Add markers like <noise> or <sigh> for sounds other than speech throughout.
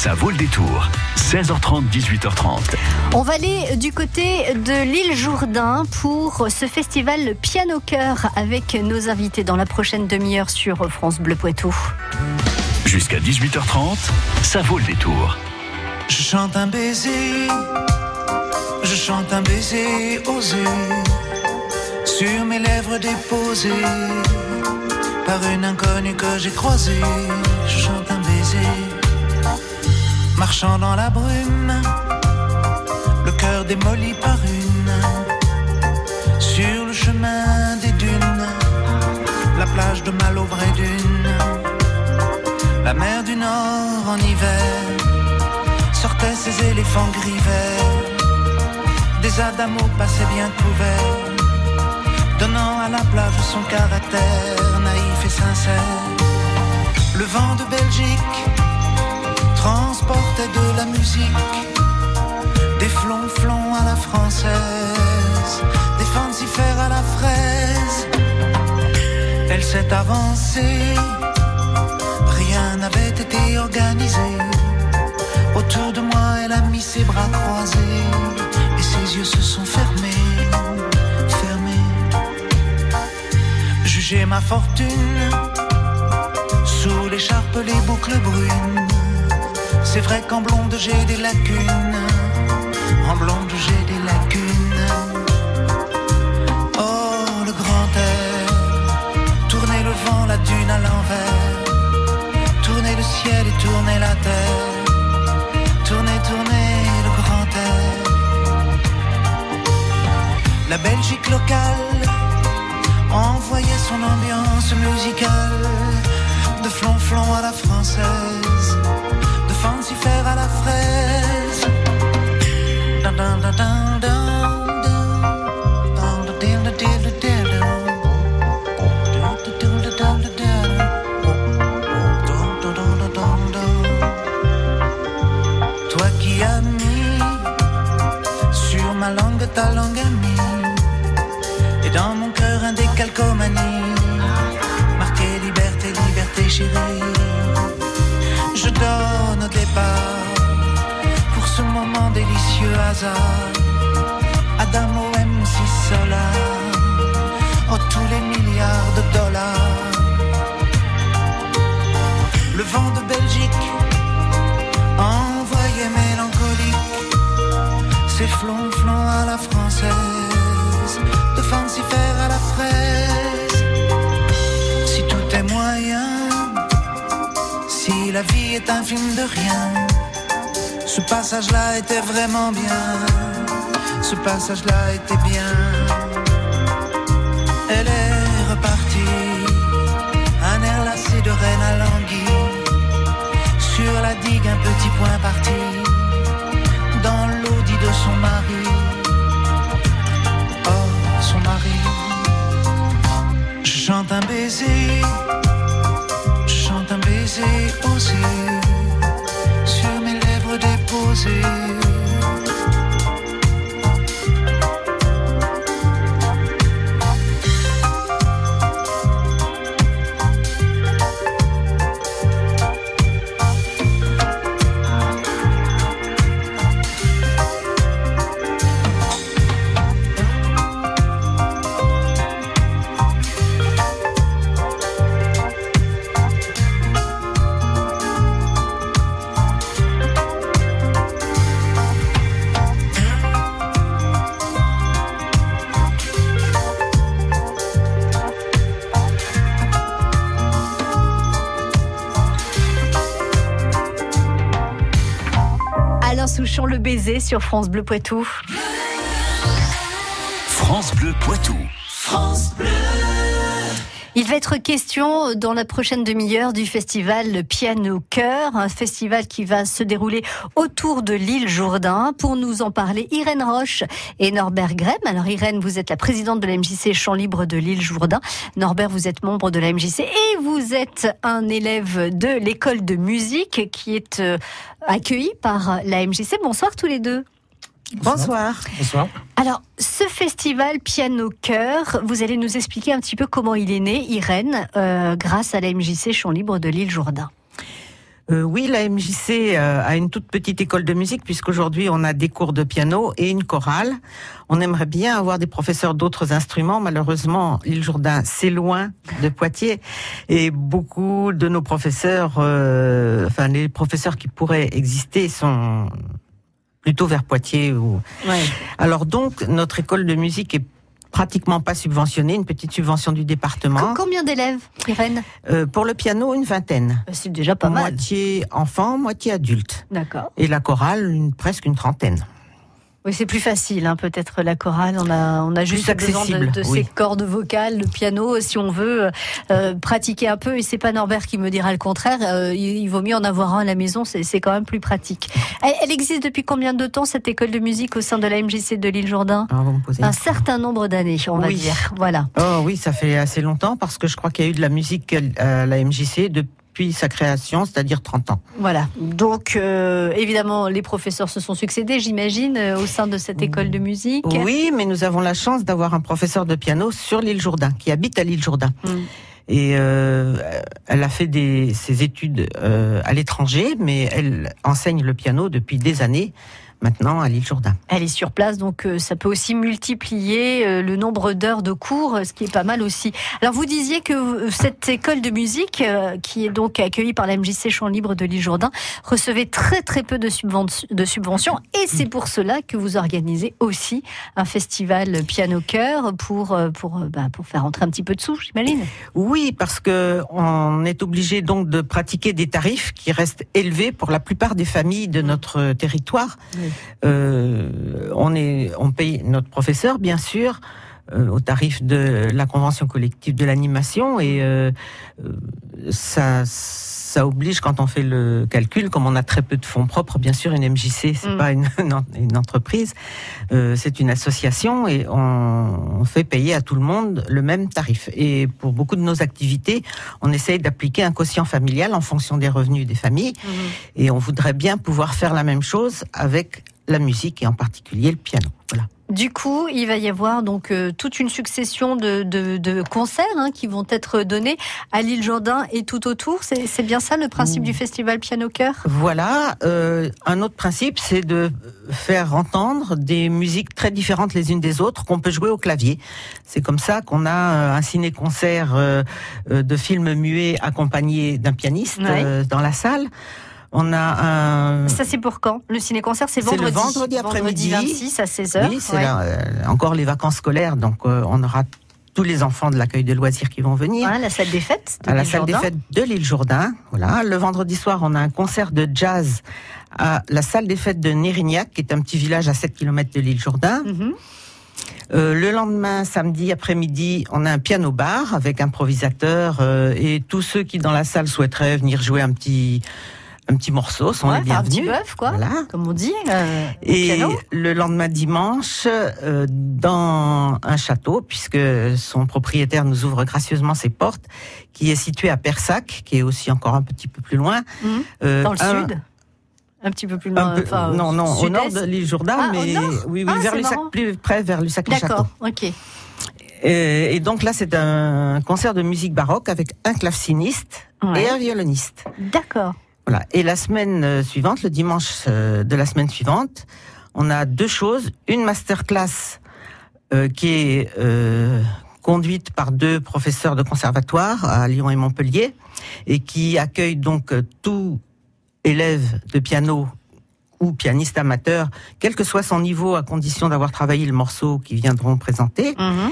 Ça vaut le détour. 16h30, 18h30. On va aller du côté de l'île Jourdain pour ce festival Piano Cœur avec nos invités dans la prochaine demi-heure sur France Bleu Poitou. Jusqu'à 18h30, ça vaut le détour. Je chante un baiser, je chante un baiser osé sur mes lèvres déposées par une inconnue que j'ai croisée. Je chante un baiser, marchant dans la brume, le cœur démoli par une, sur le chemin des dunes, la plage de Malo vraie dune, la mer du Nord en hiver sortaient ses éléphants gris verts, des adamos passaient bien couverts donnant à la plage son caractère naïf et sincère. Le vent de Belgique transportait de la musique, des flonflons à la française, des fancifères à la fraise. Elle s'est avancée, rien n'avait été organisé. Autour de moi, elle a mis ses bras croisés et ses yeux se sont fermés. J'ai ma fortune sous l'écharpe, les boucles brunes. C'est vrai qu'en blonde j'ai des lacunes, en blonde j'ai des lacunes. Oh, le grand air, tourner le vent, la dune à l'envers, tourner le ciel et tourner la terre, tourner, tourner le grand air. La Belgique locale envoyait son ambiance musicale de flonflon à la française, délicieux hasard. Adamo MC Solar, oh tous les milliards de dollars. Le vent de Belgique envoyé mélancolique, ses flonflons à la française de fancifère à la fraise. Si tout est moyen, si la vie est un film de rien, ce passage-là était vraiment bien. Ce passage-là était bien. Elle est repartie, un air lassé de reine à languille. Sur la digue, un petit point parti, dans l'audit de son mari déposées. Sur France Bleu Poitou. France Bleu Poitou. Il va être question dans la prochaine demi-heure du festival Piano Cœur, un festival qui va se dérouler autour de l'île Jourdain. Pour nous en parler, Irène Roche et Norbert Grem. Alors Irène, vous êtes la présidente de la MJC Libre de l'île Jourdain. Norbert, vous êtes membre de la MJC et vous êtes un élève de l'école de musique qui est euh, accueilli par la MJC. Bonsoir tous les deux. Bonsoir. Bonsoir. Alors, ce festival Piano Cœur, vous allez nous expliquer un petit peu comment il est né, Irène, euh, grâce à la MJC Champ Libre de l'île Jourdain. Euh, oui, la MJC euh, a une toute petite école de musique puisqu'aujourd'hui on a des cours de piano et une chorale. On aimerait bien avoir des professeurs d'autres instruments. Malheureusement, l'île Jourdain, c'est loin de Poitiers et beaucoup de nos professeurs, euh, enfin les professeurs qui pourraient exister sont plutôt vers Poitiers. Ou... Alors donc, notre école de musique est pratiquement pas subventionnée, une petite subvention du département. Combien d'élèves, Irène euh, Pour le piano, une vingtaine. Euh, c'est déjà pas mal. Moitié enfants, moitié adultes. D'accord. Et la chorale, une, presque une trentaine. Oui, c'est plus facile, hein, peut-être la chorale. On a, on a juste besoin de, ces cordes vocales, le piano, si on veut euh, pratiquer un peu. Et c'est pas Norbert qui me dira le contraire. Euh, il, vaut mieux en avoir un à la maison, c'est quand même plus pratique. Elle, existe depuis combien de temps cette école de musique au sein de la MJC de l'île Jourdain? Ah, Un certain nombre d'années, on va dire. Voilà. Oh oui, ça fait assez longtemps parce que je crois qu'il y a eu de la musique à la MJC depuis sa création, c'est-à-dire 30 ans. Voilà. Donc, euh, évidemment, les professeurs se sont succédés, j'imagine, euh, au sein de cette école de musique. Oui, mais nous avons la chance d'avoir un professeur de piano sur l'île Jourdain, qui habite à l'île Jourdain. Mm. Et euh, elle a fait des, ses études à l'étranger, mais elle enseigne le piano depuis des années maintenant à l'île Jourdain. Elle est sur place, donc euh, ça peut aussi multiplier euh, le nombre d'heures de cours, ce qui est pas mal aussi. Alors vous disiez que euh, cette école de musique, qui est donc accueillie par la MJC Champ Libre de l'île Jourdain, recevait très très peu de, de subventions, et c'est pour cela que vous organisez aussi un festival piano-chœur pour, pour, bah, pour faire entrer un petit peu de sous, j'imagine. Oui, parce que on est obligé donc de pratiquer des tarifs qui restent élevés pour la plupart des familles de notre territoire. Euh, on, paye notre professeur, bien sûr, euh, au tarif de la convention collective de l'animation et euh, ça, ça oblige quand on fait le calcul, comme on a très peu de fonds propres, bien sûr, une MJC, c'est mm. pas une, <laughs> une entreprise, c'est une association et on, fait payer à tout le monde le même tarif. Et pour beaucoup de nos activités, on essaye d'appliquer un quotient familial en fonction des revenus des familles mm. et on voudrait bien pouvoir faire la même chose avec la musique et en particulier le piano. Voilà. Du coup, il va y avoir donc euh, toute une succession de, concerts hein, qui vont être donnés à l'île Jourdain et tout autour. C'est bien ça le principe du festival Piano Cœur? Voilà. Euh, un autre principe, c'est de faire entendre des musiques très différentes les unes des autres qu'on peut jouer au clavier. C'est comme ça qu'on a euh, un ciné-concert de films muets accompagné d'un pianiste dans la salle. On a un. Ça, c'est pour quand? Le ciné-concert, c'est vendredi. le vendredi après-midi. 26 à 16h. Oui, c'est euh, encore les vacances scolaires, donc euh, on aura tous les enfants de l'accueil de loisirs qui vont venir. Voilà, la salle des fêtes. De à la salle des fêtes de l'île Jourdain. Voilà. Le vendredi soir, on a un concert de jazz à la salle des fêtes de Nérignac, qui est un petit village à 7 km de l'île Jourdain. Mhm. Euh, le lendemain, samedi après-midi, on a un piano bar avec improvisateur et tous ceux qui dans la salle souhaiteraient venir jouer un petit un petit morceau, sont les bienvenus. Un petit bœuf, quoi, comme on dit. Euh, et le lendemain dimanche, euh, dans un château, puisque son propriétaire nous ouvre gracieusement ses portes, qui est situé à Persac, qui est aussi encore un petit peu plus loin. Mhm. Euh, dans le sud un petit peu plus loin. non, non, au nord de l'île Jourdain, ah, mais oui, oui ah, vers Lussac, plus près vers Lussac-le-Château. D'accord, ok. Et, et, donc là, c'est un concert de musique baroque avec un claveciniste et un violoniste. D'accord. Et la semaine euh, suivante, le dimanche euh, de la semaine suivante, on a deux choses. Une masterclass euh, qui est conduite par deux professeurs de conservatoire à Lyon et Montpellier et qui accueille donc tout élève de piano ou pianiste amateur, quel que soit son niveau, à condition d'avoir travaillé le morceau qui viendront présenter. Mhm.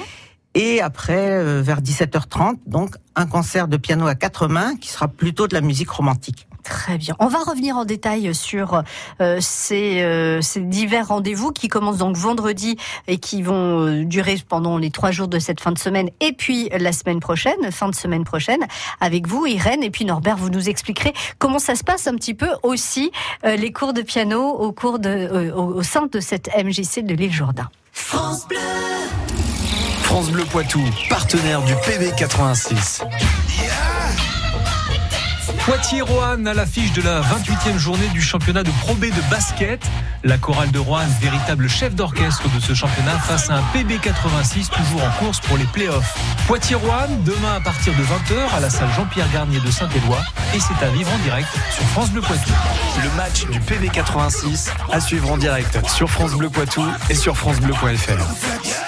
Et après, vers 17h30, donc un concert de piano à quatre mains qui sera plutôt de la musique romantique. Très bien. On va revenir en détail sur euh, ces, euh, ces, divers rendez-vous qui commencent donc vendredi et qui vont euh, durer pendant les trois jours de cette fin de semaine et puis la semaine prochaine, fin de semaine prochaine, avec vous, Irène, et puis Norbert, vous nous expliquerez comment ça se passe un petit peu aussi les cours de piano au, cours de, au, sein de cette MJC de l'île Jourdain. France Bleu France Bleu Poitou, partenaire du PB 86. Poitiers-Roanne à l'affiche de la 28e journée du championnat de Pro B de basket. La chorale de Roanne, véritable chef d'orchestre de ce championnat, face à un PB86 toujours en course pour les playoffs. Poitiers-Roanne, demain à partir de 20h à la salle Jean-Pierre Garnier de Saint-Éloi. Et c'est à vivre en direct sur France Bleu Poitou. Le match du PB86 à suivre en direct sur France Bleu Poitou et sur francebleu.fr.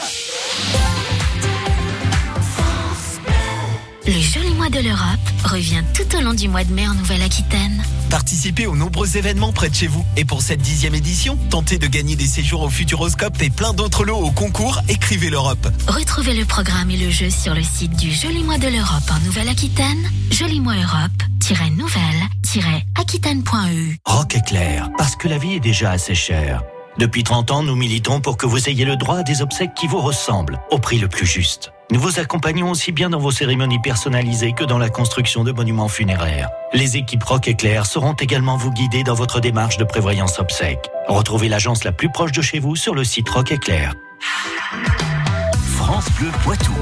Le joli mois de l'Europe revient tout au long du mois de mai en Nouvelle-Aquitaine. Participez aux nombreux événements près de chez vous. Et pour cette dixième édition, tentez de gagner des séjours au Futuroscope et plein d'autres lots au concours Écrivez l'Europe. Retrouvez le programme et le jeu sur le site du Joli Mois de l'Europe en Nouvelle-Aquitaine. Joli Mois Europe-nouvelle-aquitaine.eu. Rock éclair, parce que la vie est déjà assez chère. Depuis 30 ans, nous militons pour que vous ayez le droit à des obsèques qui vous ressemblent, au prix le plus juste. Nous vous accompagnons aussi bien dans vos cérémonies personnalisées que dans la construction de monuments funéraires. Les équipes Rock Éclair seront également vous guider dans votre démarche de prévoyance obsèques. Retrouvez l'agence la plus proche de chez vous sur le site Rock Éclair. France Bleu Poitou.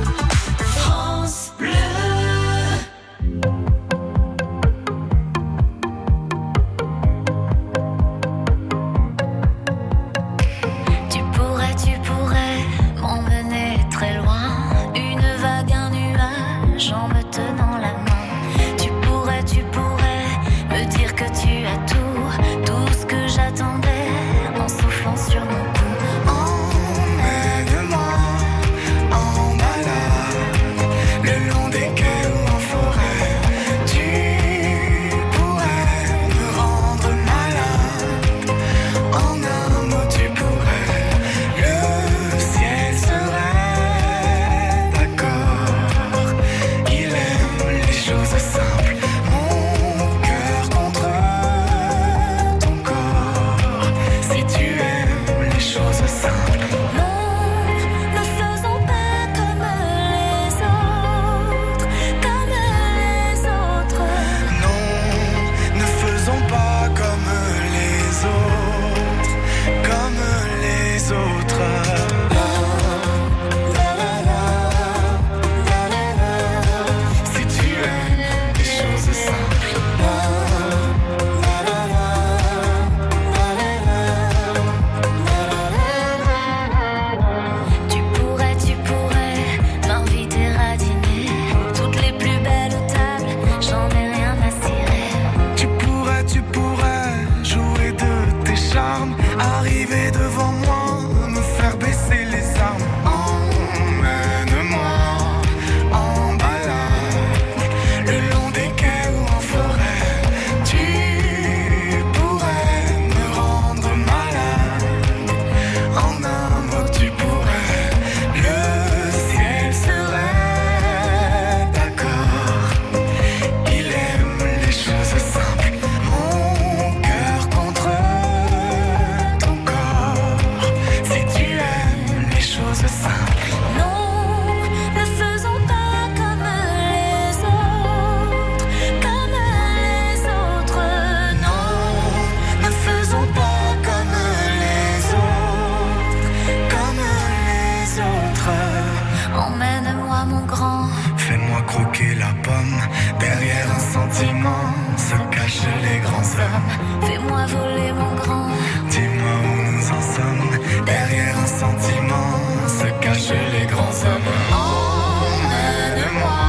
Mon grand. Fais-moi croquer la pomme. Derrière un sentiment se cachent les grands hommes. Fais-moi voler, mon grand. Dis-moi où nous en sommes. Derrière un sentiment se cachent les grands hommes. Emmène-moi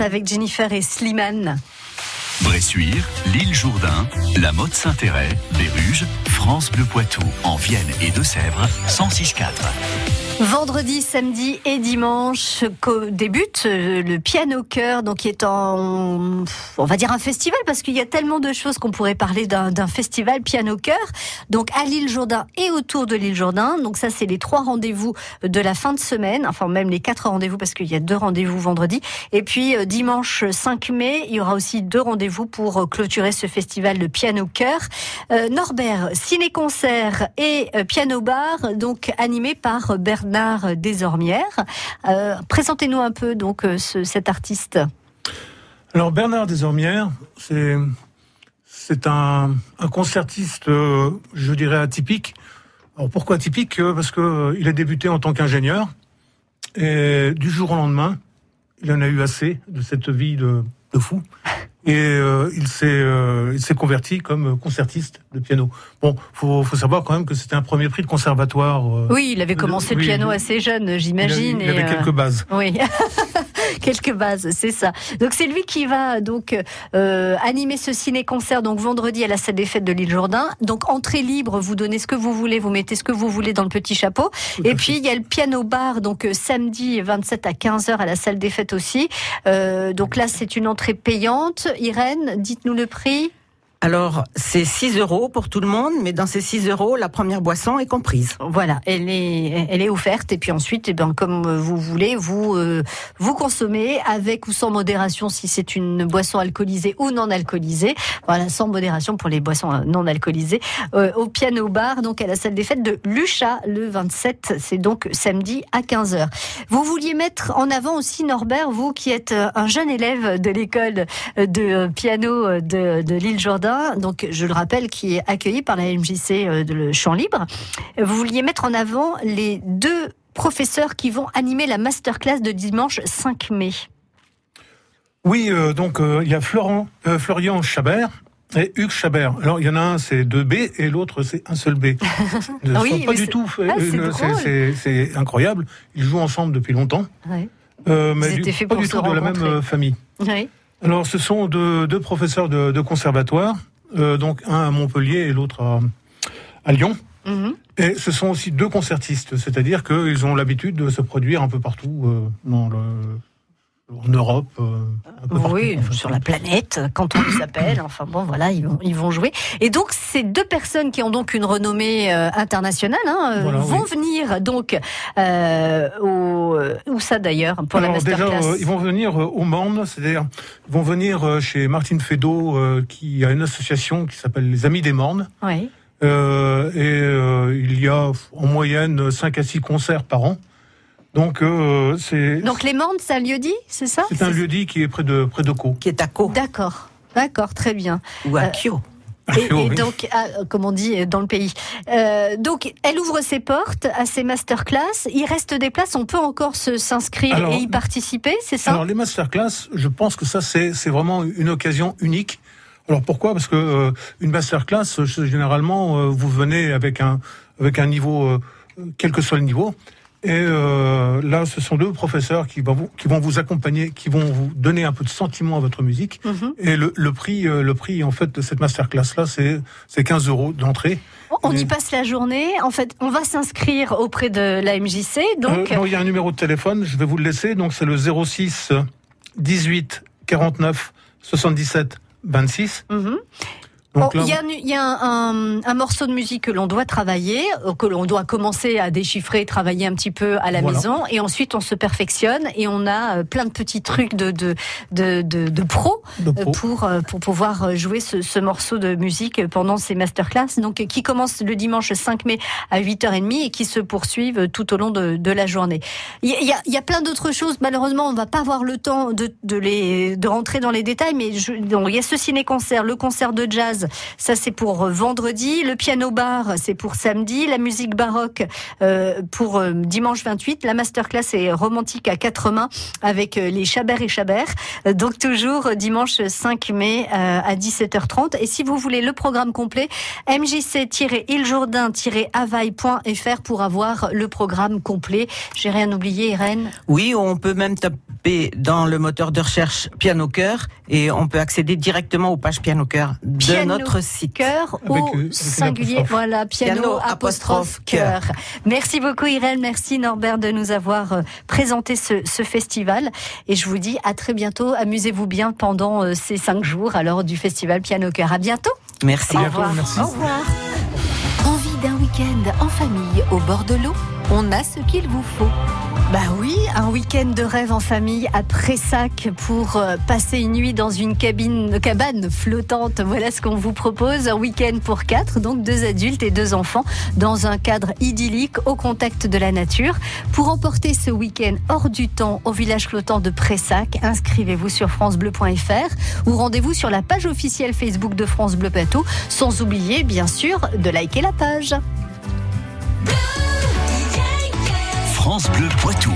avec Jennifer et Slimane. Bressuire, l'île Jourdain, la Motte Saint-Héret, Béruges, France Bleu Poitou, en Vienne et Deux-Sèvres, 106.4. Vendredi, samedi et dimanche débute euh, le piano chœur, donc qui est en, on va dire un festival parce qu'il y a tellement de choses qu'on pourrait parler d'un festival piano chœur. Donc à l'île Jourdain et autour de l'île Jourdain. Donc ça, c'est les trois rendez-vous de la fin de semaine, enfin même les quatre rendez-vous parce qu'il y a deux rendez-vous vendredi. Et puis euh, dimanche 5 mai, il y aura aussi deux rendez-vous pour euh, clôturer ce festival de piano chœur. Euh, Norbert, ciné-concert et euh, piano-bar, donc animé par Bernard Desormières. Euh, Présentez-nous un peu donc euh, ce- cet artiste. Alors Bernard Desormières, c'est c'est un, un concertiste, euh, je dirais atypique. Alors pourquoi atypique? Parce que il a débuté en tant qu'ingénieur et du jour au lendemain, il en a eu assez de cette vie de, de fou et euh, il s'est euh, il s'est converti comme concertiste de piano. Bon, faut faut savoir quand même que c'était un premier prix de conservatoire. euh, Oui, il avait commencé le piano il- assez jeune, il avait- j'imagine. Il avait et, euh, quelques bases. Oui, <laughs> <laughs> quelques bases, c'est ça. Donc c'est lui qui va donc euh, animer ce ciné-concert donc vendredi à la salle des fêtes de l'île Jourdain. Donc entrée libre, vous donnez ce que vous voulez, vous mettez ce que vous voulez dans le petit chapeau. Et puis il y a le piano bar donc euh, samedi 27 à 15h à la salle des fêtes aussi. Euh, donc là c'est une entrée payante. Irène, dites-nous le prix. Alors, c'est 6 euros pour tout le monde, mais dans ces 6 euros, la première boisson est comprise. Voilà, elle est, elle est offerte et puis ensuite, eh ben, comme vous voulez, vous euh, vous consommez avec ou sans modération si c'est une boisson alcoolisée ou non alcoolisée. Voilà, sans modération pour les boissons euh, non alcoolisées. Euh, au piano bar, donc à la salle des fêtes de Lucha le 27, c'est donc samedi à 15h. Vous vouliez mettre en avant aussi Norbert, vous qui êtes euh, un jeune élève de l'école de piano de, de l'île Donc je le rappelle, qui est accueilli par la MJC euh, de le Champ Libre. Vous vouliez mettre en avant les deux professeurs qui vont animer la masterclass de dimanche 5 mai. Oui, euh, donc euh, il y a Florent, euh, Florian Chabert et Hugues Chabert. Alors il y en a un c'est deux B et l'autre c'est un seul B. Ils <laughs> ne Ah oui, sont pas du tout. Ah, c'est incroyable. Ils jouent ensemble depuis longtemps, Ouais. euh, mais Ils du- pas pour du tout de la même famille. Oui. Alors ce sont deux, deux professeurs de, de conservatoire, euh, donc un à Montpellier et l'autre à, à Lyon. Mhm. Et ce sont aussi deux concertistes, c'est-à-dire qu'ils ont l'habitude de se produire un peu partout euh, dans le, en Europe. euh, un peu partout, Oui, sur la planète, quand on les appelle. Enfin bon, voilà, ils vont, ils vont jouer. Et donc, ces deux personnes qui ont donc une renommée euh, internationale hein, euh, Voilà, vont oui. venir donc euh, au où ça d'ailleurs pour la Alors, déjà, masterclass. euh, ils vont venir au Morne, c'est-à-dire ils vont venir chez Martine euh, qui a une association qui s'appelle les Amis des Mornes. Oui. Euh, et euh, il y a en moyenne 5 à 6 concerts par an. Donc euh, c'est Donc les Mornes, c'est un lieu dit, c'est ça c'est un lieu dit qui est près de près de Caux. Qui est à Co D'accord, d'accord, très bien. ou à Euh, Kyo. Et, donc, ah, comme on dit dans le pays. Euh, donc, elle ouvre ses portes à ces masterclass. Il reste des places, on peut encore se s'inscrire et y participer, c'est ça Alors les masterclass, je pense que ça c'est c'est vraiment une occasion unique. Alors pourquoi? Parce que euh, une masterclass, généralement, euh, vous venez avec un avec un niveau, euh, quel que soit le niveau. Et euh, là, ce sont deux professeurs qui vont vous, qui vont vous accompagner, qui vont vous donner un peu de sentiment à votre musique. Mhm. Et le, le prix, euh, le prix en fait de cette masterclass là, c'est c'est 15 euros d'entrée. On y passe la journée. En fait, on va s'inscrire auprès de la MJC. Donc, Euh, non, il y a un numéro de téléphone, je vais vous le laisser. Donc c'est le 06 18 49 77 26. mhm. Donc il y a, il y a un, un- un morceau de musique que l'on doit travailler, euh, que l'on doit commencer à déchiffrer, travailler un petit peu à la Voilà. maison, et ensuite on se perfectionne et on a euh, plein de petits trucs de de de, de, de pro de euh, pro. pour pour pouvoir jouer ce, ce morceau de musique pendant ces masterclass, donc qui commence le dimanche 5 mai à 8h30 et qui se poursuivent tout au long de, de la journée. Il y a, il y a- il y a plein d'autres choses. Malheureusement, on va pas avoir le temps de, de les de rentrer dans les détails, mais je, donc, il y a ce ciné-concert, le concert de jazz, ça c'est pour euh, vendredi, le piano bar c'est pour samedi, la musique baroque euh, pour euh, dimanche 28, la masterclass est romantique à quatre mains avec les Chabert et Chabert. Donc toujours dimanche 5 mai à 17h30. Et si vous voulez le programme complet, mjc-iljourdain-availle.fr pour avoir le programme complet. J'ai rien oublié, Irène. Oui, on peut même taper dans le moteur de recherche Piano Cœur et on peut accéder directement aux pages Piano Cœur de Piano notre site. Cœur au singulier. Voilà, piano, Piano, apostrophe, apostrophe, cœur. Merci beaucoup Irène, merci Norbert de nous avoir euh, présenté ce, ce festival. Et je vous dis à très bientôt. Amusez-vous bien pendant euh, ces cinq jours alors du festival Piano Cœur. À bientôt. Merci. À Au revoir. merci. Au revoir. Envie d'un week-end en famille au bord de l'eau? On a ce qu'il vous faut. Bah oui, un week-end de rêve en famille à Pressac pour euh, passer une nuit dans une cabine, cabane flottante. Voilà ce qu'on vous propose. Un week-end pour quatre, donc deux adultes et deux enfants, dans un cadre idyllique au contact de la nature. Pour emporter ce week-end hors du temps au village flottant de Pressac, inscrivez-vous sur francebleu.fr ou rendez-vous sur la page officielle Facebook de France Bleu Plateau, sans oublier bien sûr de liker la page. France Bleu Poitou.